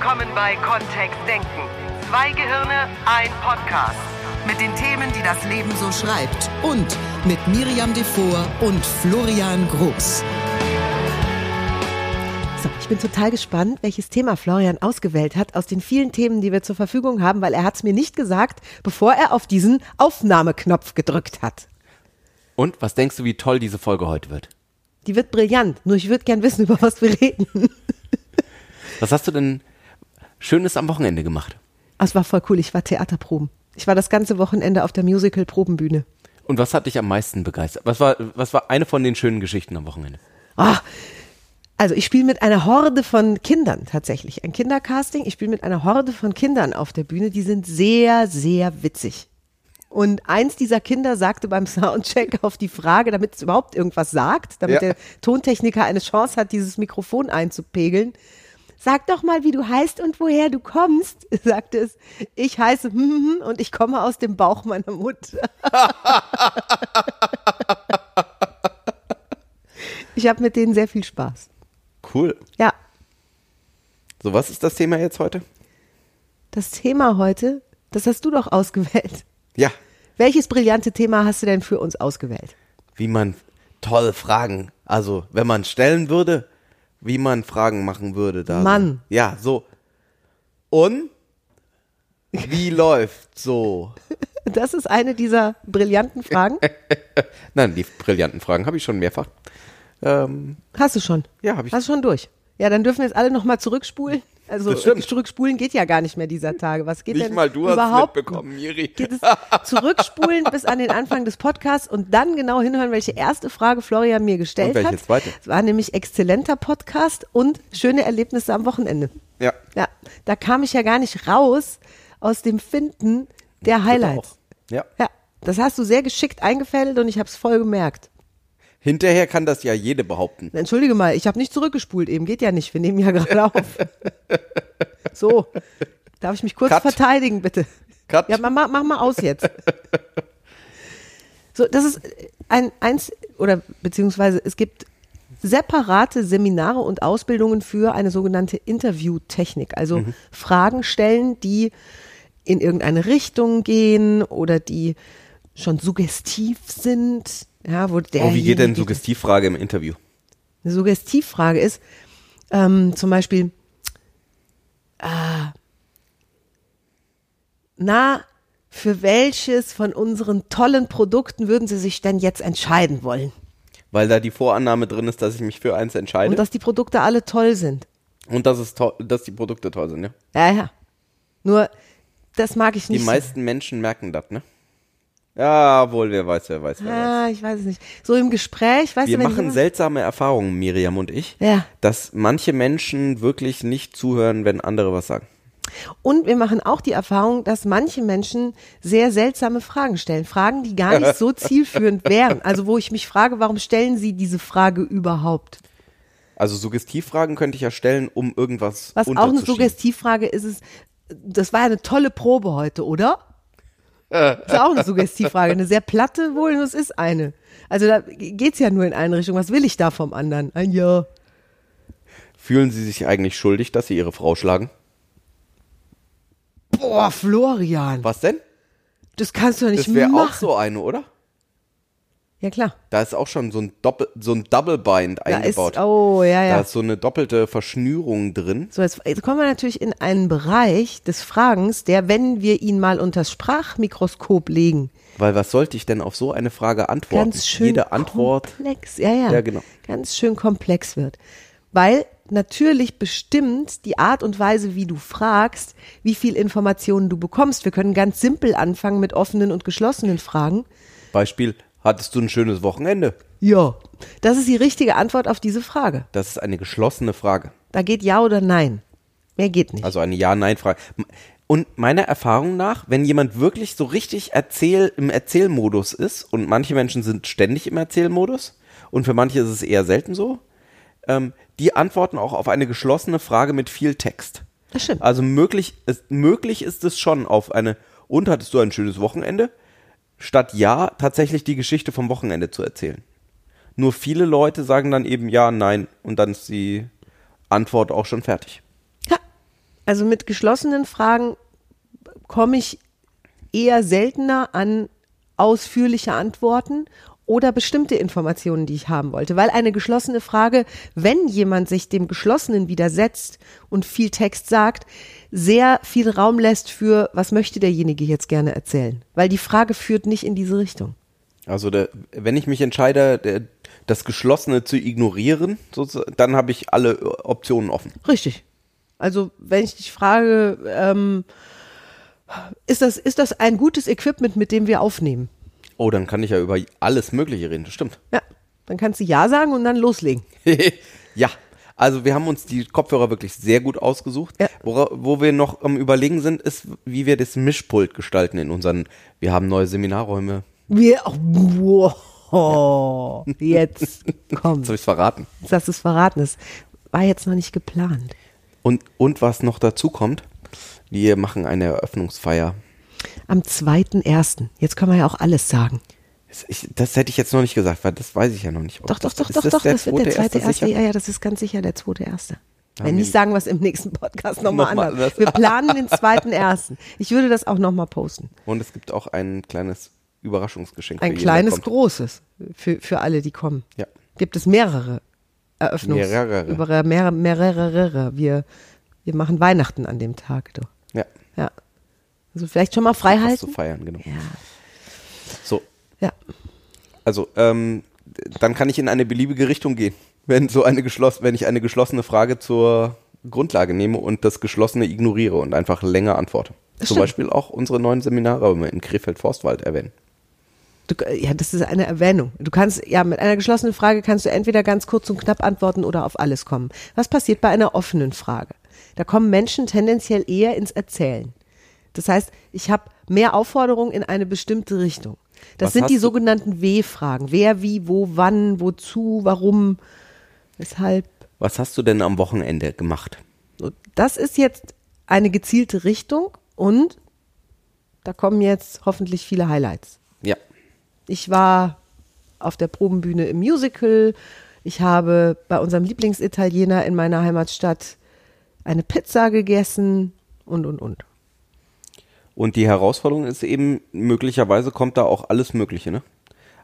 willkommen bei Kontext Denken. Zwei Gehirne, ein Podcast. Mit den Themen, die das Leben so schreibt. Und mit Miriam Devor und Florian Groß. So, ich bin total gespannt, welches Thema Florian ausgewählt hat aus den vielen Themen, die wir zur Verfügung haben, weil er hat es mir nicht gesagt, bevor er auf diesen Aufnahmeknopf gedrückt hat. Und was denkst du, wie toll diese Folge heute wird? Die wird brillant, nur ich würde gern wissen, über was wir reden. Was hast du denn Schönes am Wochenende gemacht? Ah, Es war voll cool, ich war Theaterproben. Ich war das ganze Wochenende auf der Musical-Probenbühne. Und was hat dich am meisten begeistert? Was war, was war eine von den schönen Geschichten am Wochenende? Ah, also ich spiele mit einer Horde von Kindern tatsächlich. Ein Kindercasting. Ich spiele mit einer Horde von Kindern auf der Bühne. Die sind sehr, sehr witzig. Und eins dieser Kinder sagte beim Soundcheck auf die Frage, damit es überhaupt irgendwas sagt, damit Ja. der Tontechniker eine Chance hat, dieses Mikrofon einzupegeln. Sag doch mal, wie du heißt und woher du kommst, sagte es. Ich heiße hm, hm, hm, und ich komme aus dem Bauch meiner Mutter. ich habe mit denen sehr viel Spaß. Cool. Ja, So, was ist das Thema jetzt heute? das Thema heute, das hast du doch ausgewählt. Ja, Welches brillante Thema hast du denn für uns ausgewählt? wie man tolle Fragen, also wenn man stellen würde, wie man Fragen machen würde da. Mann. Ja, so. Und wie läuft so? Das ist eine dieser brillanten Fragen. Nein, die brillanten Fragen habe ich schon mehrfach. Ähm, Hast du schon? Ja, hab ich. Hast du schon durch? Ja, dann dürfen wir jetzt alle nochmal zurückspulen. Also zurückspulen geht ja gar nicht mehr dieser Tage. Was geht nicht denn mal du hast überhaupt? mitbekommen, Miri. Geht es zurückspulen bis an den Anfang des Podcasts und dann genau hinhören, welche erste Frage Florian mir gestellt Und welche hat. zweite? Es war nämlich exzellenter Podcast und schöne Erlebnisse am Wochenende. Ja. Ja, da kam ich ja gar nicht raus aus dem Finden der Highlights. Ja. Ja, das hast du sehr geschickt eingefädelt und ich habe es voll gemerkt. Hinterher kann das ja jede behaupten. Entschuldige mal, ich habe nicht zurückgespult eben, geht ja nicht, wir nehmen ja gerade auf. So, darf ich mich kurz Cut. verteidigen, bitte? Cut. Ja, mach, mach, mal aus jetzt. So, das ist ein eins oder beziehungsweise es gibt separate Seminare und Ausbildungen für eine sogenannte Interviewtechnik, also Fragen stellen, die in irgendeine Richtung gehen oder die schon suggestiv sind. Ja, wo der oh, wie geht denn Suggestivfrage im Interview? eine Suggestivfrage ist, ähm, zum Beispiel, äh, na, für welches von unseren tollen Produkten würden Sie sich denn jetzt entscheiden wollen? Weil da die Vorannahme drin ist, dass ich mich für eins entscheide Und dass die Produkte alle toll sind. und dass, es dass die Produkte toll sind, ja. Ja, ja. Nur, das mag ich Die nicht. so. meisten Menschen merken das, ne? Ja, wohl, wer weiß, wer weiß, wer weiß. Ah, ich weiß es nicht. So im Gespräch, weißt Wir du, wenn machen seltsame Erfahrungen, Miriam und ich, Ja. dass manche Menschen wirklich nicht zuhören, wenn andere was sagen. Und wir machen auch die Erfahrung, dass manche Menschen sehr seltsame Fragen stellen. Fragen, die gar nicht so zielführend wären. Also wo ich mich frage, warum stellen sie diese Frage überhaupt? Also Suggestivfragen könnte ich ja stellen, um irgendwas Was auch eine. Suggestivfrage ist, ist, das war ja eine tolle Probe heute, oder? Das ist auch eine Suggestivfrage. Eine sehr platte wohl, und es ist eine. Also da geht's ja nur in eine Richtung. Was will ich da vom anderen? Ein Ja. Fühlen Sie sich eigentlich schuldig, dass Sie Ihre Frau schlagen? Boah, Florian. Was denn? Das kannst du doch nicht Das wäre machen. auch so eine, oder? Ja, klar. Da ist auch schon so ein Doppel, so ein Double Bind Da ist, eingebaut. oh, ja, Da ja. ist so eine doppelte Verschnürung drin. So, jetzt, jetzt kommen wir natürlich in einen Bereich des Fragens, der, wenn wir ihn mal unters Sprachmikroskop legen, Weil was sollte ich denn auf so eine Frage antworten? ganz schön Jede Antwort. komplex, ja, ja, Ja, genau. ganz schön komplex wird. Weil natürlich bestimmt die Art und Weise, wie du fragst, wie viel Informationen du bekommst. Wir können ganz simpel anfangen mit offenen und geschlossenen Fragen. Beispiel, hattest du ein schönes Wochenende? Ja. Das ist die richtige Antwort auf diese Frage. Das ist eine geschlossene Frage. Da geht Ja oder Nein. Mehr geht nicht. Also eine Ja-Nein-Frage. Und meiner Erfahrung nach, wenn jemand wirklich so richtig erzähl, im Erzählmodus ist, und manche Menschen sind ständig im Erzählmodus, und für manche ist es eher selten so, ähm, die antworten auch auf eine geschlossene Frage mit viel Text. Das stimmt. Also möglich ist, möglich ist es schon auf eine, und hattest du ein schönes Wochenende? Statt ja, tatsächlich die Geschichte vom Wochenende zu erzählen. Nur viele Leute sagen dann eben ja, nein, und dann ist die Antwort auch schon fertig. Ja. Also mit geschlossenen Fragen komme ich eher seltener an ausführliche Antworten oder bestimmte Informationen, die ich haben wollte. Weil eine geschlossene Frage, wenn jemand sich dem Geschlossenen widersetzt und viel Text sagt, sehr viel Raum lässt für, was möchte derjenige jetzt gerne erzählen. Weil die Frage führt nicht in diese Richtung. Also der, wenn ich mich entscheide, der, das Geschlossene zu ignorieren, dann habe ich alle Optionen offen. Richtig. Also wenn ich dich frage, ähm, ist, das, ist das ein gutes Equipment, mit dem wir aufnehmen? Oh, dann kann ich ja über alles Mögliche reden, das stimmt. Ja, dann kannst du Ja sagen und dann loslegen. ja, also wir haben uns die Kopfhörer wirklich sehr gut ausgesucht. Ja. Wora, wo wir noch am Überlegen sind, ist, wie wir das Mischpult gestalten in unseren, wir haben neue Seminarräume. Wir, oh, wow, jetzt komm. Jetzt habe ich verraten. Jetzt hast du es verraten. Das war jetzt noch nicht geplant. Und, und was noch dazu kommt, wir machen eine Eröffnungsfeier. Am 2.1. Jetzt können wir ja auch alles sagen. Das, ich, das hätte ich jetzt noch nicht gesagt, weil das weiß ich ja noch nicht. Doch, doch, das, doch, ist doch, das doch, das wird der zweite erste? Ja, ja, das ist ganz sicher der zweite erste. Wenn nicht, sagen wir es im nächsten Podcast nochmal Nochmal anders. Wir planen den zweiten ersten. Ich würde das auch nochmal posten. Und es gibt auch ein kleines Überraschungsgeschenk. Ein kleines, großes für, für alle, die kommen. Ja. Gibt es mehrere Eröffnungs... Mehrere. Über mehrere, mehrere. Wir, wir machen Weihnachten an dem Tag, du. Ja. Ja. Also vielleicht schon mal frei Was halten? zu feiern, genau. Ja. So, Ja. also ähm, dann kann ich in eine beliebige Richtung gehen, wenn so eine geschlossen, wenn ich eine geschlossene Frage zur Grundlage nehme und das Geschlossene ignoriere und einfach länger antworte. Das Zum stimmt. Beispiel auch unsere neuen Seminare in Krefeld-Forstwald erwähnen. Du, ja, das ist eine Erwähnung. Du kannst, ja, mit einer geschlossenen Frage kannst du entweder ganz kurz und knapp antworten oder auf alles kommen. Was passiert bei einer offenen Frage? Da kommen Menschen tendenziell eher ins Erzählen. Das heißt, ich habe mehr Aufforderungen in eine bestimmte Richtung. Das Was sind die sogenannten W-Fragen. Wer, wie, wo, wann, wozu, warum, weshalb. Was hast du denn am Wochenende gemacht? Das ist jetzt eine gezielte Richtung und da kommen jetzt hoffentlich viele Highlights. Ja. Ich war auf der Probenbühne im Musical. Ich habe bei unserem Lieblingsitaliener in meiner Heimatstadt eine Pizza gegessen und, und, und. Und die Herausforderung ist eben, möglicherweise kommt da auch alles Mögliche, ne?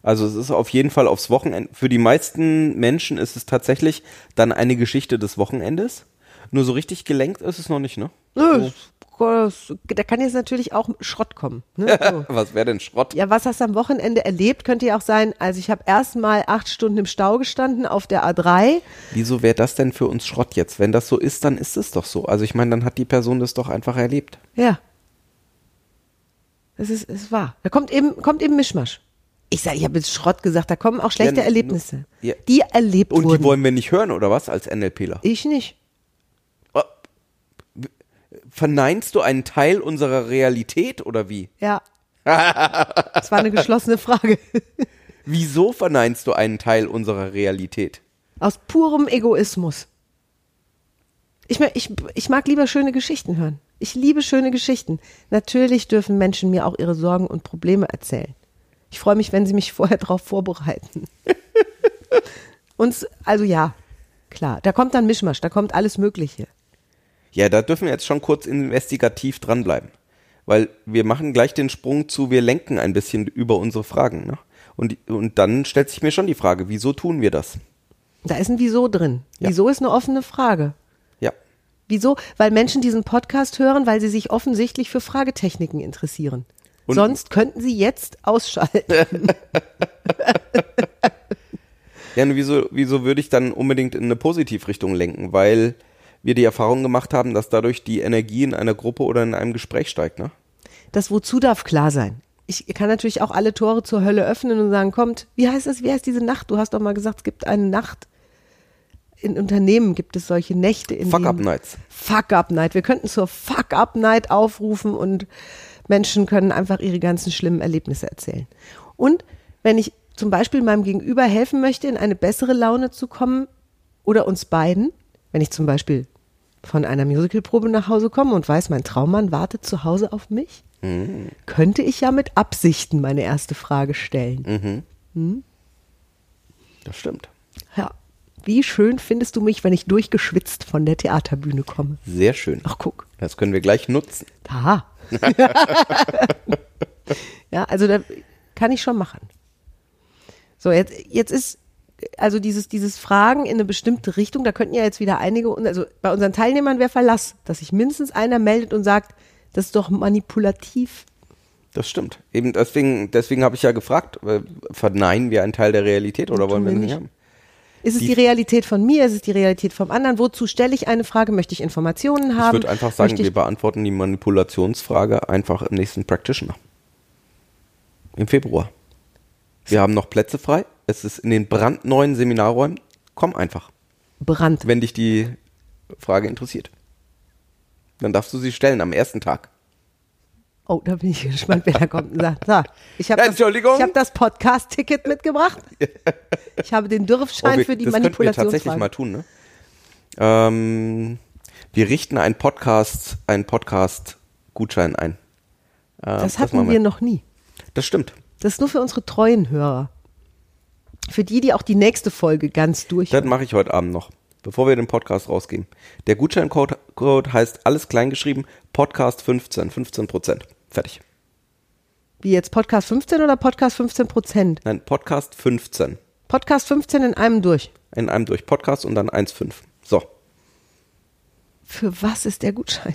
Also es ist auf jeden Fall aufs Wochenende. Für die meisten Menschen ist es tatsächlich dann eine Geschichte des Wochenendes. Nur so richtig gelenkt ist es noch nicht, ne? Nö, Da kann jetzt natürlich auch Schrott kommen. Ne? So. Was wäre denn Schrott? Ja, was hast du am Wochenende erlebt? Könnte ja auch sein, also ich habe erstmal acht Stunden im Stau gestanden auf der A3. Wieso wäre das denn für uns Schrott jetzt? Wenn das so ist, dann ist es doch so. Also ich meine, dann hat die Person das doch einfach erlebt. Ja. Es ist, es wahr. Da kommt eben, kommt eben Mischmasch. Ich sage, ich habe jetzt Schrott gesagt, da kommen auch schlechte Ja, Erlebnisse. ja. Die erlebt Und wurden. die wollen wir nicht hören, oder was, als NLPler? ich nicht. Oh. Verneinst du einen Teil unserer Realität oder wie? Ja. Das war eine geschlossene Frage. Wieso verneinst du einen Teil unserer Realität? Aus purem Egoismus. Ich, ich, ich mag lieber schöne Geschichten hören. Ich liebe schöne Geschichten. Natürlich dürfen Menschen mir auch ihre Sorgen und Probleme erzählen. Ich freue mich, wenn sie mich vorher darauf vorbereiten. Und also ja, klar, da kommt dann Mischmasch, da kommt alles Mögliche. Ja, da dürfen wir jetzt schon kurz investigativ dranbleiben. Weil wir machen gleich den Sprung zu, wir lenken ein bisschen über unsere Fragen. Ne? Und, und dann stellt sich mir schon die Frage, wieso tun wir das? Da ist ein Wieso drin. Ja. Wieso ist eine offene Frage. Wieso? Weil Menschen diesen Podcast hören, weil sie sich offensichtlich für Fragetechniken interessieren. Und- Sonst könnten sie jetzt ausschalten. Ja, und wieso, wieso würde ich dann unbedingt in eine Positivrichtung lenken? Weil wir die Erfahrung gemacht haben, dass dadurch die Energie in einer Gruppe oder in einem Gespräch steigt, ne? Das Wozu darf klar sein. Ich kann natürlich auch alle Tore zur Hölle öffnen und sagen, kommt, wie heißt das, wie heißt diese Nacht? Du hast doch mal gesagt, es gibt eine Nacht. In Unternehmen gibt es solche Nächte. In Fuck up nights. Fuck up Night. Wir könnten zur Fuck up Night aufrufen und Menschen können einfach ihre ganzen schlimmen Erlebnisse erzählen. Und wenn ich zum Beispiel meinem Gegenüber helfen möchte, in eine bessere Laune zu kommen oder uns beiden, wenn ich zum Beispiel von einer Musicalprobe nach Hause komme und weiß, mein Traummann wartet zu Hause auf mich, könnte ich ja mit Absichten meine erste Frage stellen. Das stimmt. Ja. Wie schön findest du mich, wenn ich durchgeschwitzt von der Theaterbühne komme? Sehr schön. Ach, guck. Das können wir gleich nutzen. Aha. ja, also da kann ich schon machen. So, jetzt, jetzt ist also dieses, dieses Fragen in eine bestimmte Richtung, da könnten ja jetzt wieder einige, also bei unseren Teilnehmern wäre Verlass, dass sich mindestens einer meldet und sagt, das ist doch manipulativ. Das stimmt. Eben deswegen, deswegen habe ich ja gefragt, äh, verneinen wir einen Teil der Realität oder wollen wir nicht nicht. haben? Ist es Die- die, Realität von mir? Ist es die Realität vom anderen? Wozu stelle ich eine Frage? Möchte ich Informationen Ich haben? würde einfach sagen, ich, wir beantworten die Manipulationsfrage einfach im nächsten Practitioner. Im Februar. Wir haben noch Plätze frei. Es ist in den brandneuen Seminarräumen. Komm einfach, Brand. wenn dich die Frage interessiert. Dann darfst du sie stellen am ersten Tag. Oh, da bin ich gespannt, wer da kommt und sagt, so, ich habe das, ich hab das Podcast-Ticket mitgebracht. Ich habe den Dürfschein Oh, wir, für die das könnten wir tatsächlich mal tun, ne? Ähm, wir richten einen Podcast, einen Podcast-Gutschein ein. Äh, Das hatten machen wir noch nie. Das stimmt. Das ist nur für unsere treuen Hörer. Für die, die auch die nächste Folge ganz durch. Das mache ich heute Abend noch, bevor wir den Podcast rausgeben. Der Gutscheincode Code heißt alles klein geschrieben, Podcast 15, 15 Prozent. Fertig. Wie jetzt Podcast 15 oder Podcast 15 Prozent? Nein, Podcast 15. Podcast 15 in einem durch. In einem durch Podcast und dann 1,5. So. Für was ist der Gutschein?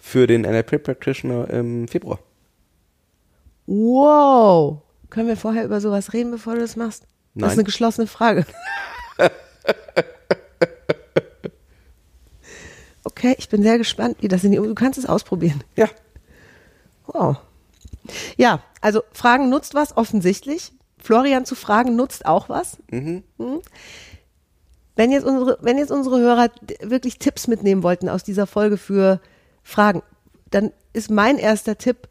Für den NLP Practitioner im Februar. Wow. Können wir vorher über sowas reden, bevor du das machst? Das Nein. ist eine geschlossene Frage. okay, ich bin sehr gespannt, wie das in die. Du kannst es ausprobieren. Ja. Wow. Ja, also Fragen nutzt was, offensichtlich. Florian zu fragen nutzt auch was. Mhm. Wenn, jetzt unsere, wenn jetzt unsere Hörer wirklich Tipps mitnehmen wollten aus dieser Folge für Fragen, dann ist mein erster Tipp,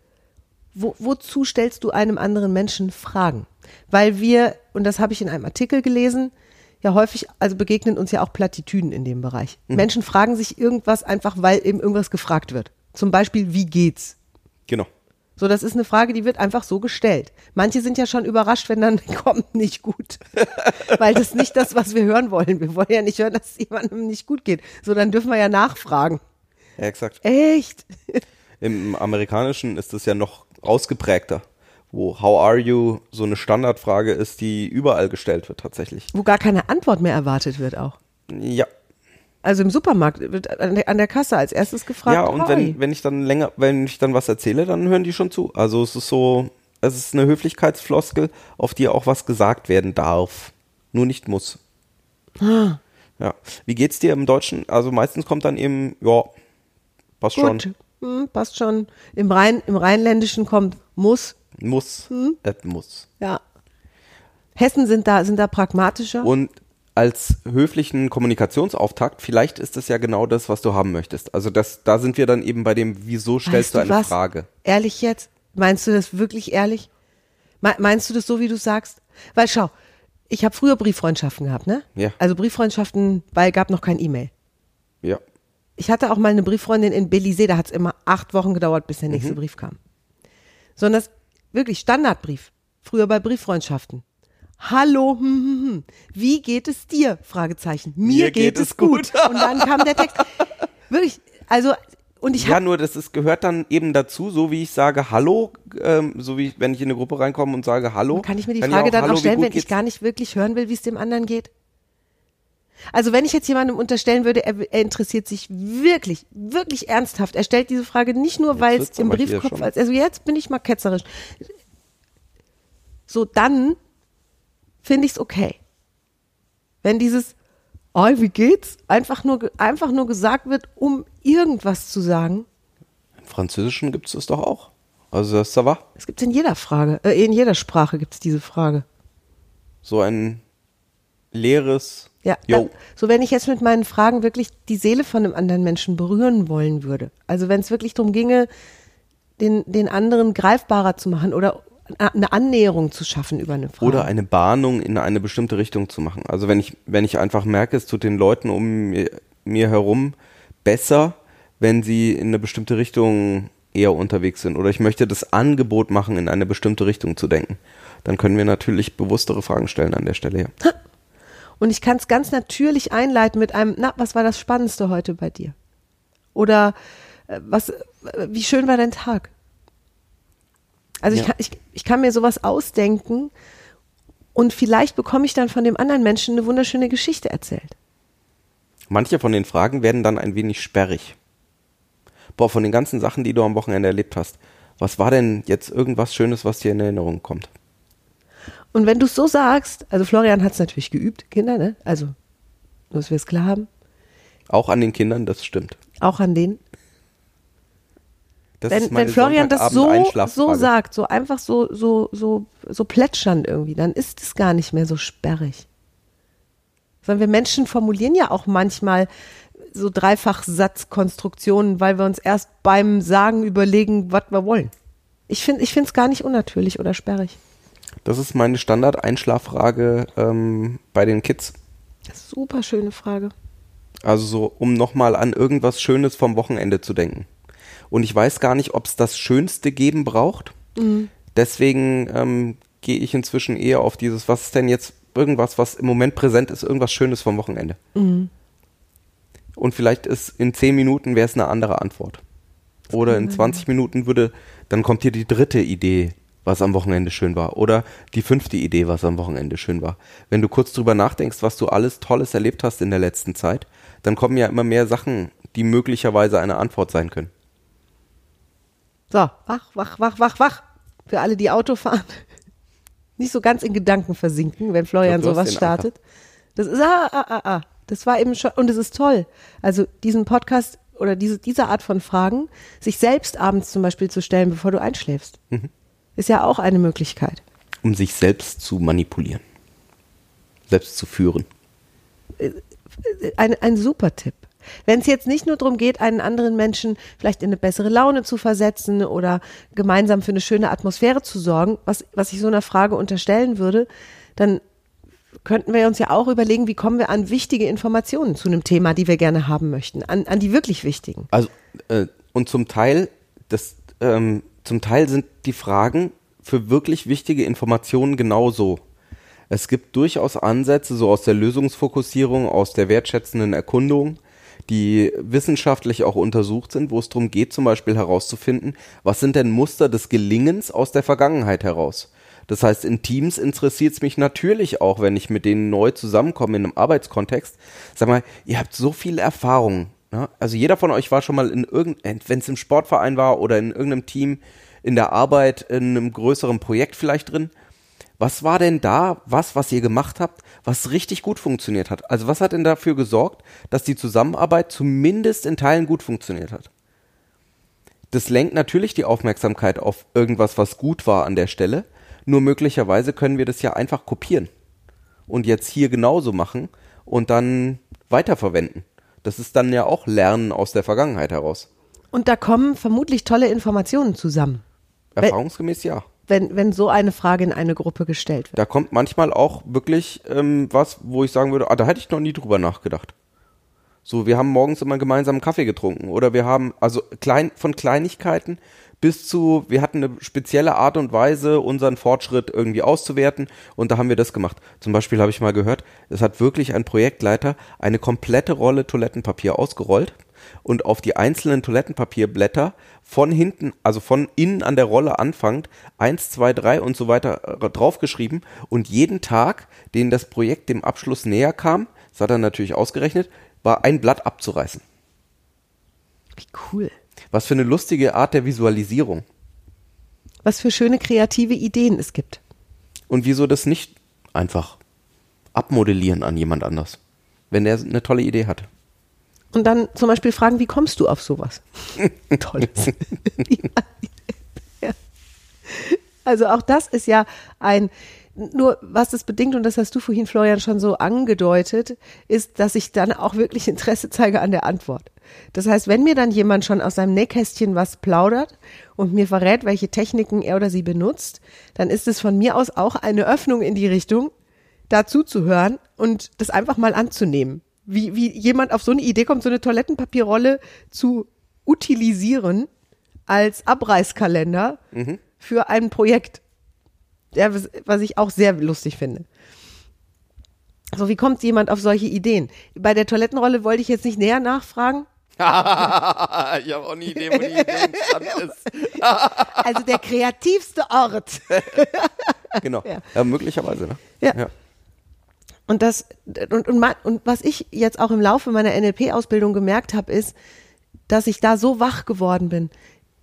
wo, wozu stellst du einem anderen Menschen Fragen? Weil wir, und das habe ich in einem Artikel gelesen, ja häufig, also begegnen uns ja auch Plattitüden in dem Bereich. Menschen fragen sich irgendwas einfach, weil eben irgendwas gefragt wird. Zum Beispiel, wie geht's? Genau. So, das ist eine Frage, die wird einfach so gestellt. Manche sind ja schon überrascht, wenn dann kommt nicht gut. Weil das ist nicht das, was wir hören wollen. Wir wollen ja nicht hören, dass es jemandem nicht gut geht. So, dann dürfen wir ja nachfragen. Ja, exakt. Echt? Im Amerikanischen ist es ja noch ausgeprägter, wo How are you so eine Standardfrage ist, die überall gestellt wird tatsächlich. Wo gar keine Antwort mehr erwartet wird auch. Ja. Also im Supermarkt wird an der, an der Kasse als erstes gefragt. Ja, und "Hi." wenn, wenn ich dann länger, wenn ich dann was erzähle, dann hören die schon zu. Also es ist so, es ist eine Höflichkeitsfloskel, auf die auch was gesagt werden darf. Nur nicht muss. Ah. Ja. Wie geht's dir im Deutschen? Also meistens kommt dann eben, ja, passt Gut, schon. hm, passt schon. Im, Rhein, Im Rheinländischen kommt muss. Muss. Hm? Es muss. Ja. Hessen sind da, sind da pragmatischer. Und als höflichen Kommunikationsauftakt, vielleicht ist das ja genau das, was du haben möchtest. Also das, da sind wir dann eben bei dem, wieso stellst Weißt du eine was? Frage? Ehrlich jetzt? Meinst du das wirklich ehrlich? Me- Meinst du das so, wie du sagst? Weil schau, ich habe früher Brieffreundschaften gehabt, ne? Ja. Also Brieffreundschaften, weil gab noch kein E-Mail. Ja. Ich hatte auch mal eine Brieffreundin in Belize, da hat es immer acht Wochen gedauert, bis der Mhm. nächste Brief kam. Sondern das wirklich Standardbrief. Früher bei Brieffreundschaften. Hallo, hm, hm, hm. wie geht es dir? Fragezeichen. Mir, geht, es gut. Und dann kam der Text. Wirklich, also, und ich ja, habe nur das ist, gehört dann eben dazu, so wie ich sage Hallo, ähm, so wie wenn ich in eine Gruppe reinkomme und sage Hallo. Kann ich mir die Frage ja dann Hallo, auch stellen, gut wenn ich geht's? gar nicht wirklich hören will, wie es dem anderen geht? Also wenn ich jetzt jemandem unterstellen würde, er, er interessiert sich wirklich, wirklich ernsthaft. Er stellt diese Frage nicht nur, weil es im Briefkopf, also jetzt bin ich mal ketzerisch. So, dann finde ich es okay. Wenn dieses, oh, wie geht's? Einfach nur, einfach nur gesagt wird, um irgendwas zu sagen. Im Französischen gibt es das doch auch. Also das ça va. Es gibt in jeder Frage, äh, in jeder Sprache gibt es diese Frage. So ein leeres Ja, da, so wenn ich jetzt mit meinen Fragen wirklich die Seele von einem anderen Menschen berühren wollen würde. Also wenn es wirklich darum ginge, den, den anderen greifbarer zu machen oder eine Annäherung zu schaffen über eine Frage. Oder eine Bahnung in eine bestimmte Richtung zu machen. Also wenn ich, wenn ich einfach merke, es tut den Leuten um mir, mir herum besser, wenn sie in eine bestimmte Richtung eher unterwegs sind. Oder ich möchte das Angebot machen, in eine bestimmte Richtung zu denken. Dann können wir natürlich bewusstere Fragen stellen an der Stelle. Ja. Und ich kann es ganz natürlich einleiten mit einem, na, was war das Spannendste heute bei dir? Oder äh, was, äh, wie schön war dein Tag? Also Ja. ich, kann, ich, ich kann mir sowas ausdenken und vielleicht bekomme ich dann von dem anderen Menschen eine wunderschöne Geschichte erzählt. Manche von den Fragen werden dann ein wenig sperrig. Boah, von den ganzen Sachen, die du am Wochenende erlebt hast, was war denn jetzt irgendwas Schönes, was dir in Erinnerung kommt? Und wenn du es so sagst, also Florian hat es natürlich geübt, Kinder, ne? Also, nur dass wir es klar haben, Auch an den Kindern, das stimmt. auch an denen. Das Wenn, wenn Florian das so, so sagt, so einfach so, so, so, so plätschernd irgendwie, dann ist es gar nicht mehr so sperrig. Sondern wir Menschen formulieren ja auch manchmal so Dreifachsatzkonstruktionen, weil wir uns erst beim Sagen überlegen, was wir wollen. Ich finde ich es gar nicht unnatürlich oder sperrig. Das ist meine Standard-Einschlaffrage ähm, bei den Kids. Super schöne Frage. Also so, um nochmal an irgendwas Schönes vom Wochenende zu denken. Und ich weiß gar nicht, ob es das Schönste geben braucht. Deswegen ähm, gehe ich inzwischen eher auf dieses, was ist denn jetzt irgendwas, was im Moment präsent ist, irgendwas Schönes vom Wochenende. Und vielleicht ist in 10 Minuten wäre es eine andere Antwort. Oder in 20 Minuten würde, dann kommt hier die dritte Idee, was am Wochenende schön war. Oder die fünfte Idee, was am Wochenende schön war. Wenn du kurz drüber nachdenkst, was du alles Tolles erlebt hast in der letzten Zeit, dann kommen ja immer mehr Sachen, die möglicherweise eine Antwort sein können. So, wach, wach, wach, wach, wach. Für alle, die Auto fahren. Nicht so ganz in Gedanken versinken, wenn Florian glaub, sowas Anker. startet. Das ist, ah, ah, ah, ah. Das war eben schon, und es ist toll. Also diesen Podcast oder diese, diese Art von Fragen, sich selbst abends zum Beispiel zu stellen, bevor du einschläfst, Mhm. ist ja auch eine Möglichkeit. Um sich selbst zu manipulieren. Selbst zu führen. Ein, ein super Tipp. Wenn es jetzt nicht nur darum geht, einen anderen Menschen vielleicht in eine bessere Laune zu versetzen oder gemeinsam für eine schöne Atmosphäre zu sorgen, was, was ich so einer Frage unterstellen würde, dann könnten wir uns ja auch überlegen, wie kommen wir an wichtige Informationen zu einem Thema, die wir gerne haben möchten, an, an die wirklich wichtigen. Also, äh, und zum Teil, das, ähm, zum Teil sind die Fragen für wirklich wichtige Informationen genauso. Es gibt durchaus Ansätze, so aus der Lösungsfokussierung, aus der wertschätzenden Erkundung, die wissenschaftlich auch untersucht sind, wo es darum geht, zum Beispiel herauszufinden, was sind denn Muster des Gelingens aus der Vergangenheit heraus. Das heißt, in Teams interessiert es mich natürlich auch, wenn ich mit denen neu zusammenkomme in einem Arbeitskontext. Sag mal, ihr habt so viel Erfahrung. Ne? Also jeder von euch war schon mal in irgendeinem, wenn es im Sportverein war oder in irgendeinem Team, in der Arbeit, in einem größeren Projekt vielleicht drin. Was war denn da, was, was ihr gemacht habt, was richtig gut funktioniert hat? Also was hat denn dafür gesorgt, dass die Zusammenarbeit zumindest in Teilen gut funktioniert hat? Das lenkt natürlich die Aufmerksamkeit auf irgendwas, was gut war an der Stelle. Nur möglicherweise können wir das ja einfach kopieren und jetzt hier genauso machen und dann weiterverwenden. Das ist dann ja auch Lernen aus der Vergangenheit heraus. Und da kommen vermutlich tolle Informationen zusammen, Erfahrungsgemäß ja. Wenn, wenn so eine Frage in eine Gruppe gestellt wird. Da kommt manchmal auch wirklich ähm, was, wo ich sagen würde, ah, da hätte ich noch nie drüber nachgedacht. So, wir haben morgens immer gemeinsam Kaffee getrunken oder wir haben also klein von Kleinigkeiten bis zu, wir hatten eine spezielle Art und Weise, unseren Fortschritt irgendwie auszuwerten und da haben wir das gemacht. Zum Beispiel habe ich mal gehört, es hat wirklich ein Projektleiter eine komplette Rolle Toilettenpapier ausgerollt und auf die einzelnen Toilettenpapierblätter von hinten, also von innen an der Rolle anfangend, eins, zwei, drei und so weiter äh, draufgeschrieben und jeden Tag, den das Projekt dem Abschluss näher kam, das hat er natürlich ausgerechnet, war ein Blatt abzureißen. Wie cool. Was für eine lustige Art der Visualisierung. Was für schöne kreative Ideen es gibt. Und wieso das nicht einfach abmodellieren an jemand anders, wenn der eine tolle Idee hat. Und dann zum Beispiel fragen, wie kommst du auf sowas? Tolles. ja. Also auch das ist ja ein, nur was das bedingt, und das hast du vorhin, Florian, schon so angedeutet, ist, dass ich dann auch wirklich Interesse zeige an der Antwort. Das heißt, wenn mir dann jemand schon aus seinem Nähkästchen was plaudert und mir verrät, welche Techniken er oder sie benutzt, dann ist es von mir aus auch eine Öffnung in die Richtung, dazu zu hören und das einfach mal anzunehmen. Wie, wie jemand auf so eine Idee kommt, so eine Toilettenpapierrolle zu utilisieren als Abreißkalender für ein Projekt. Ja, was, ich auch sehr lustig finde. So, wie kommt jemand auf solche Ideen? Bei der Toilettenrolle wollte ich jetzt nicht näher nachfragen. ich habe auch eine Idee, wo die Idee entstanden ist. Also der kreativste Ort. Genau. Ja. Ja. möglicherweise, ne? Ja. Und das und, und, und was ich jetzt auch im Laufe meiner NLP-Ausbildung gemerkt habe, ist, dass ich da so wach geworden bin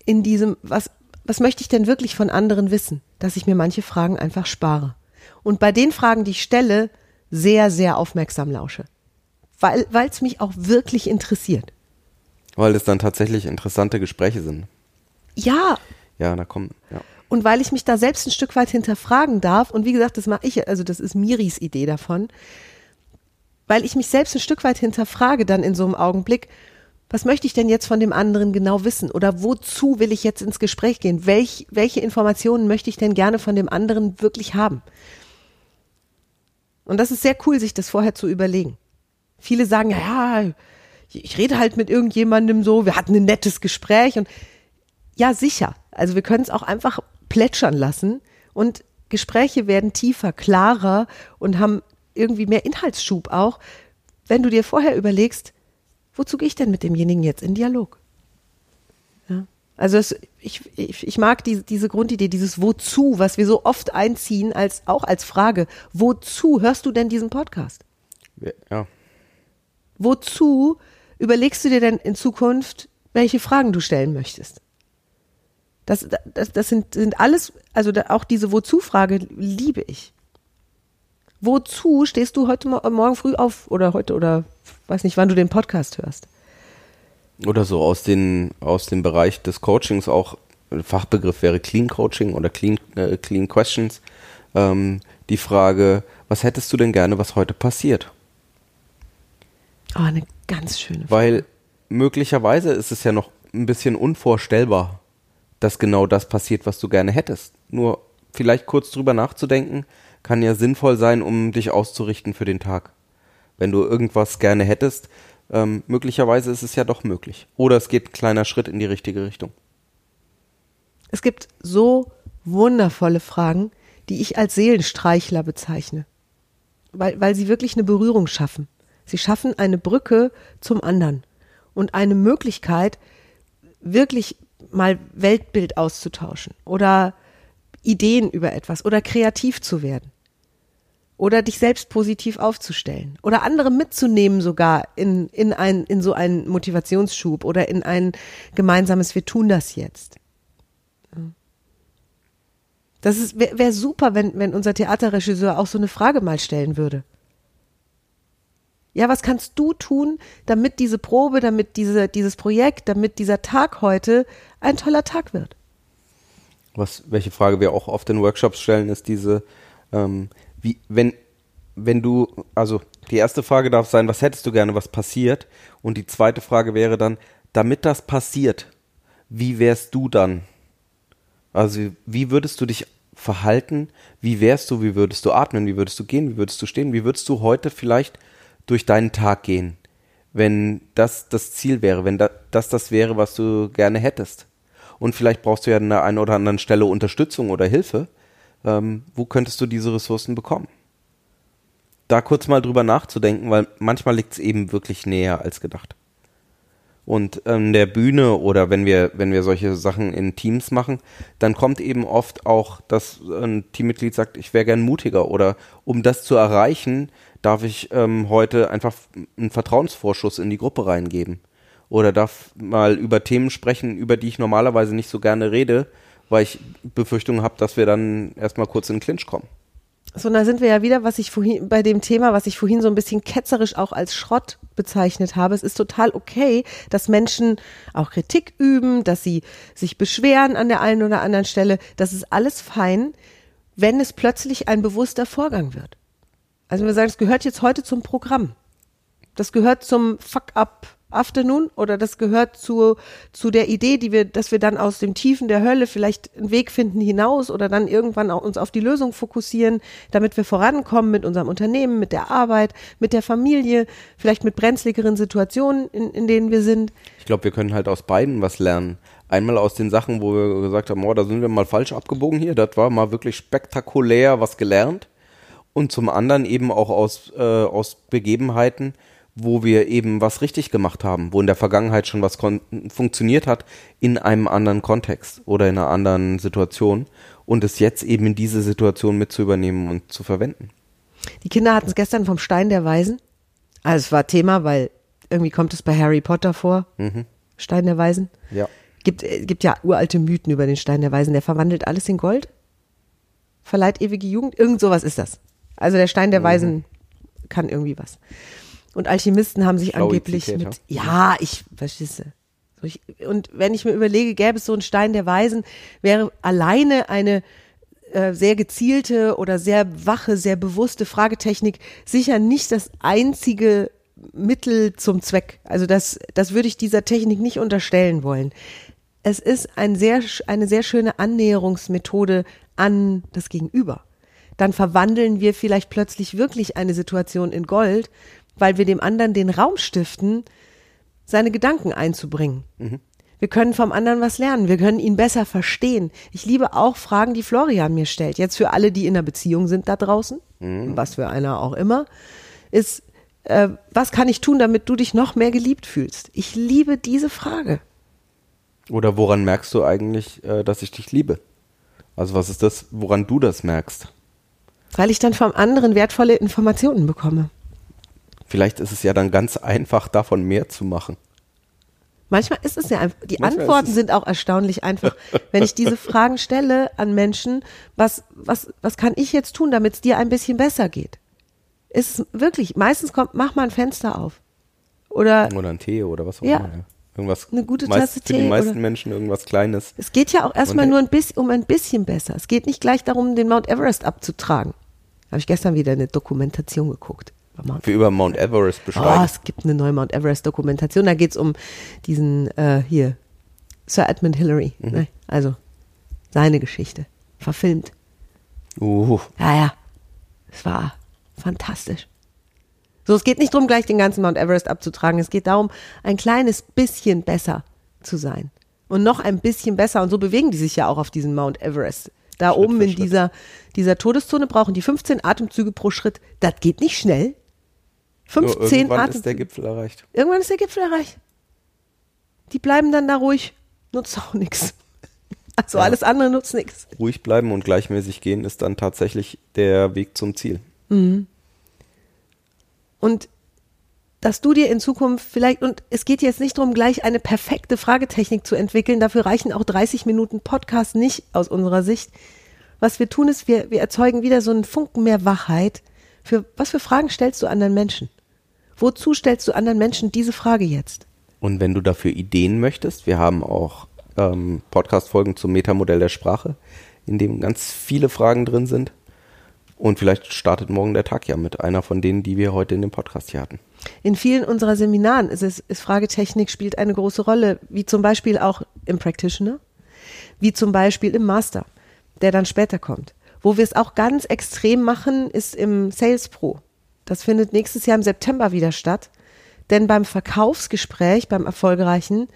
in diesem, was, was möchte ich denn wirklich von anderen wissen, dass ich mir manche Fragen einfach spare. Und bei den Fragen, die ich stelle, sehr, sehr aufmerksam lausche. Weil es mich auch wirklich interessiert. Weil es dann tatsächlich interessante Gespräche sind. Ja, Ja, da kommen, ja. Und weil ich mich da selbst ein Stück weit hinterfragen darf, und wie gesagt, das mache ich, also das ist Miris Idee davon, weil ich mich selbst ein Stück weit hinterfrage dann in so einem Augenblick, was möchte ich denn jetzt von dem anderen genau wissen? Oder wozu will ich jetzt ins Gespräch gehen? Welch, welche Informationen möchte ich denn gerne von dem anderen wirklich haben? Und das ist sehr cool, sich das vorher zu überlegen. Viele sagen, ja, ich rede halt mit irgendjemandem so, wir hatten ein nettes Gespräch und ja, sicher. Also wir können es auch einfach plätschern lassen und Gespräche werden tiefer, klarer und haben irgendwie mehr Inhaltsschub auch, wenn du dir vorher überlegst, wozu gehe ich denn mit demjenigen jetzt in Dialog? Ja. Also es, ich, ich, ich mag die, diese Grundidee, dieses Wozu, was wir so oft einziehen, als auch als Frage. Wozu hörst du denn diesen Podcast? Ja. Wozu überlegst du dir denn in Zukunft, welche Fragen du stellen möchtest? Das, das, das sind, sind alles, also auch diese Wozu-Frage liebe ich. Wozu stehst du heute Mo- Morgen früh auf oder heute oder weiß nicht, wann du den Podcast hörst? Oder so aus, den, aus dem Bereich des Coachings auch, Fachbegriff wäre Clean Coaching oder Clean, äh, clean Questions. Ähm, die Frage, was hättest du denn gerne, was heute passiert? Oh, eine ganz schöne Frage. Weil möglicherweise ist es ja noch ein bisschen unvorstellbar, dass genau das passiert, was du gerne hättest. Nur vielleicht kurz drüber nachzudenken, kann ja sinnvoll sein, um dich auszurichten für den Tag. Wenn du irgendwas gerne hättest, ähm, möglicherweise ist es ja doch möglich. Oder es geht ein kleiner Schritt in die richtige Richtung. Es gibt so wundervolle Fragen, die ich als Seelenstreichler bezeichne, weil, weil sie wirklich eine Berührung schaffen. Sie schaffen eine Brücke zum anderen und eine Möglichkeit, wirklich mal Weltbild auszutauschen oder Ideen über etwas oder kreativ zu werden oder dich selbst positiv aufzustellen oder andere mitzunehmen sogar in, in, ein, in so einen Motivationsschub oder in ein gemeinsames Wir tun das jetzt. Das wäre wär super, wenn, wenn unser Theaterregisseur auch so eine Frage mal stellen würde. Ja, was kannst du tun, damit diese Probe, damit diese, dieses Projekt, damit dieser Tag heute ein toller Tag wird? Was, welche Frage wir auch oft in Workshops stellen, ist diese, ähm, wie, wenn, wenn du, also die erste Frage darf sein, was hättest du gerne, was passiert? Und die zweite Frage wäre dann, damit das passiert, wie wärst du dann? Also wie würdest du dich verhalten? Wie wärst du? Wie würdest du atmen? Wie würdest du gehen? Wie würdest du stehen? Wie würdest du heute vielleicht durch deinen Tag gehen, wenn das das Ziel wäre, wenn da, das das wäre, was du gerne hättest? Und vielleicht brauchst du ja an der einen oder anderen Stelle Unterstützung oder Hilfe. Ähm, wo könntest du diese Ressourcen bekommen? Da kurz mal drüber nachzudenken, weil manchmal liegt es eben wirklich näher als gedacht. Und ähm, der Bühne oder wenn wir, wenn wir solche Sachen in Teams machen, dann kommt eben oft auch, dass ein Teammitglied sagt, ich wäre gern mutiger oder um das zu erreichen, darf ich ähm, heute einfach einen Vertrauensvorschuss in die Gruppe reingeben. Oder darf mal über Themen sprechen, über die ich normalerweise nicht so gerne rede, weil ich Befürchtungen habe, dass wir dann erstmal kurz in den Clinch kommen. So, und da sind wir ja wieder, was ich vorhin, bei dem Thema, was ich vorhin so ein bisschen ketzerisch auch als Schrott bezeichnet habe. Es ist total okay, dass Menschen auch Kritik üben, dass sie sich beschweren an der einen oder anderen Stelle. Das ist alles fein, wenn es plötzlich ein bewusster Vorgang wird. Also wir sagen, es gehört jetzt heute zum Programm. Das gehört zum Fuck-up Afternoon oder das gehört zu, zu der Idee, die wir, dass wir dann aus dem Tiefen der Hölle vielleicht einen Weg finden hinaus oder dann irgendwann auch uns auf die Lösung fokussieren, damit wir vorankommen mit unserem Unternehmen, mit der Arbeit, mit der Familie, vielleicht mit brenzligeren Situationen, in, in denen wir sind. Ich glaube, wir können halt aus beiden was lernen. Einmal aus den Sachen, wo wir gesagt haben, oh, da sind wir mal falsch abgebogen hier, das war mal wirklich spektakulär was gelernt. Und zum anderen eben auch aus, äh, aus Begebenheiten, wo wir eben was richtig gemacht haben, wo in der Vergangenheit schon was funktioniert hat in einem anderen Kontext oder in einer anderen Situation und es jetzt eben in diese Situation mit zu übernehmen und zu verwenden. Die Kinder hatten es gestern vom Stein der Weisen. Also es war Thema, weil irgendwie kommt es bei Harry Potter vor. Mhm. Stein der Weisen. Ja. Gibt, äh, gibt ja uralte Mythen über den Stein der Weisen. Der verwandelt alles in Gold. Verleiht ewige Jugend. Irgend sowas ist das. Also der Stein der mhm. Weisen kann irgendwie was. Und Alchemisten haben sich Schlaue angeblich Zitat, mit, ja, ich, verstehst du. Und wenn ich mir überlege, gäbe es so einen Stein der Weisen, wäre alleine eine äh, sehr gezielte oder sehr wache, sehr bewusste Fragetechnik sicher nicht das einzige Mittel zum Zweck. Also das, das würde ich dieser Technik nicht unterstellen wollen. Es ist ein sehr, eine sehr schöne Annäherungsmethode an das Gegenüber. Dann verwandeln wir vielleicht plötzlich wirklich eine Situation in Gold, weil wir dem anderen den Raum stiften, seine Gedanken einzubringen. Mhm. Wir können vom anderen was lernen. Wir können ihn besser verstehen. Ich liebe auch Fragen, die Florian mir stellt. Jetzt für alle, die in einer Beziehung sind da draußen, mhm. was für einer auch immer, ist, äh, was kann ich tun, damit du dich noch mehr geliebt fühlst? Ich liebe diese Frage. Oder woran merkst du eigentlich, äh, dass ich dich liebe? Also was ist das, woran du das merkst? Weil ich dann vom anderen wertvolle Informationen bekomme. Vielleicht ist es ja dann ganz einfach, davon mehr zu machen. Manchmal ist es ja einfach, die Manchmal Antworten sind auch erstaunlich einfach. Wenn ich diese Fragen stelle an Menschen, was, was, was kann ich jetzt tun, damit es dir ein bisschen besser geht? Ist wirklich, meistens kommt, mach mal ein Fenster auf. Oder, oder ein Tee oder was auch ja, immer. Irgendwas, eine gute Tasse meist, Tee. Für die meisten Menschen irgendwas Kleines. Es geht ja auch erstmal nur ein bisschen, um ein bisschen besser. Es geht nicht gleich darum, den Mount Everest abzutragen. Habe ich gestern wieder eine Dokumentation geguckt. Mount, über Mount Everest besteigen. Oh, es gibt eine neue Mount Everest-Dokumentation. Da geht es um diesen äh, hier, Sir Edmund Hillary. Mhm. Ne? Also seine Geschichte. Verfilmt. Uh. Ja, ja. Es war fantastisch. So, es geht nicht darum, gleich den ganzen Mount Everest abzutragen. Es geht darum, ein kleines bisschen besser zu sein. Und noch ein bisschen besser. Und so bewegen die sich ja auch auf diesen Mount Everest. Da Schritt oben in dieser, dieser Todeszone brauchen die 15 Atemzüge pro Schritt. Das geht nicht schnell. 15 so, irgendwann ist der Gipfel erreicht. Irgendwann ist der Gipfel erreicht. Die bleiben dann da ruhig, nutzt auch nichts. Also ja. alles andere nutzt nichts. Ruhig bleiben und gleichmäßig gehen ist dann tatsächlich der Weg zum Ziel. Mhm. Und dass du dir in Zukunft vielleicht, und es geht jetzt nicht darum, gleich eine perfekte Fragetechnik zu entwickeln, dafür reichen auch 30 Minuten Podcast nicht aus unserer Sicht. Was wir tun ist, wir, wir erzeugen wieder so einen Funken mehr Wachheit. Für, was für Fragen stellst du anderen Menschen? Wozu stellst du anderen Menschen diese Frage jetzt? Und wenn du dafür Ideen möchtest, wir haben auch ähm, Podcast-Folgen zum Metamodell der Sprache, in dem ganz viele Fragen drin sind. Und vielleicht startet morgen der Tag ja mit einer von denen, die wir heute in dem Podcast hier hatten. In vielen unserer Seminaren ist es, ist Fragetechnik spielt eine große Rolle, wie zum Beispiel auch im Practitioner, wie zum Beispiel im Master, der dann später kommt. Wo wir es auch ganz extrem machen, ist im Sales Pro. Das findet nächstes Jahr im September wieder statt. Denn beim Verkaufsgespräch, beim erfolgreichen,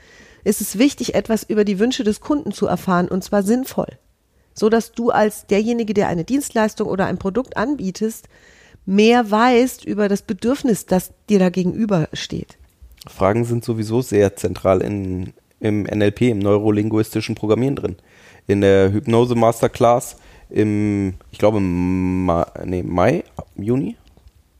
ist es wichtig, etwas über die Wünsche des Kunden zu erfahren und zwar sinnvoll. So dass du als derjenige, der eine Dienstleistung oder ein Produkt anbietest, mehr weißt über das Bedürfnis, das dir da gegenüber steht. Fragen sind sowieso sehr zentral in, im NLP, im neurolinguistischen Programmieren drin. In der Hypnose Masterclass im, ich glaube, im Ma nee, Mai, Juni?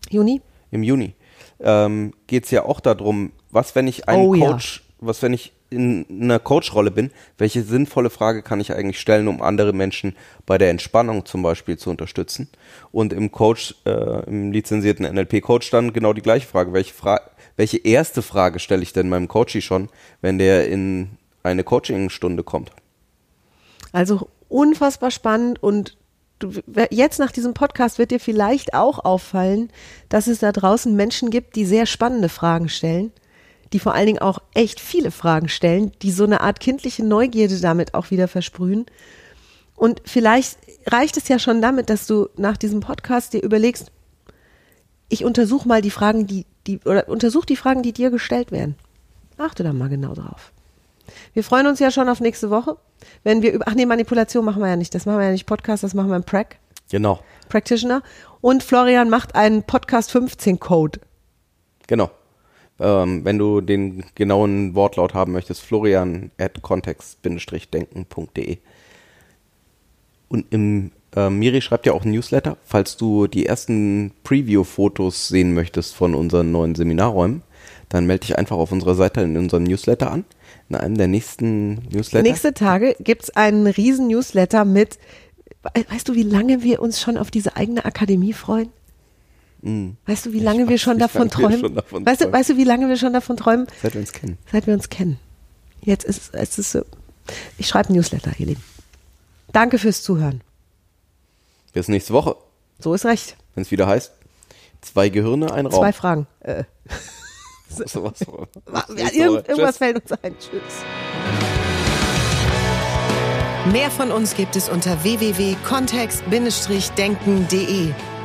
Juni? Im Juni. Ähm, Geht es ja auch darum, was, wenn ich einen oh, Coach, ja. was, wenn ich in einer Coach-Rolle bin, welche sinnvolle Frage kann ich eigentlich stellen, um andere Menschen bei der Entspannung zum Beispiel zu unterstützen? Und im Coach, äh, im lizenzierten NLP-Coach dann genau die gleiche Frage. Welche, Fra welche erste Frage stelle ich denn meinem Coachie schon, wenn der in eine Coaching-Stunde kommt? Also unfassbar spannend und du, jetzt nach diesem Podcast wird dir vielleicht auch auffallen, dass es da draußen Menschen gibt, die sehr spannende Fragen stellen, die vor allen Dingen auch echt viele Fragen stellen, die so eine Art kindliche Neugierde damit auch wieder versprühen. Und vielleicht reicht es ja schon damit, dass du nach diesem Podcast dir überlegst, ich untersuche mal die Fragen, die, die, oder untersuch die Fragen, die dir gestellt werden. Achte da mal genau drauf. Wir freuen uns ja schon auf nächste Woche, wenn wir über, ach nee, Manipulation machen wir ja nicht, das machen wir ja nicht Podcast, das machen wir im Prac. Genau. Practitioner. Und Florian macht einen Podcast 15 Code. Genau. Ähm, wenn du den genauen Wortlaut haben möchtest, florian at kontext-denken.de. Und im äh, Miri schreibt ja auch ein Newsletter, falls du die ersten Preview-Fotos sehen möchtest von unseren neuen Seminarräumen, dann melde dich einfach auf unserer Seite in unserem Newsletter an. In einem der nächsten Newsletter. Nächste Tage gibt es einen riesen Newsletter mit, weißt du, wie lange wir uns schon auf diese eigene Akademie freuen? Weißt du, wie lange Ich wir schon davon träumen? schon davon weißt, du, träumen. weißt du, wie lange wir schon davon träumen? Seit wir uns kennen. Seit wir uns kennen. Jetzt ist es ist so. Ich schreibe Newsletter, ihr Lieben. Danke fürs Zuhören. Bis nächste Woche, So ist recht. wenn es wieder heißt, zwei Gehirne, ein Raum. Zwei Fragen. Äh, So was. Irgend, irgendwas Tschüss. fällt uns ein. Tschüss. Mehr von uns gibt es unter www.kontext-denken.de.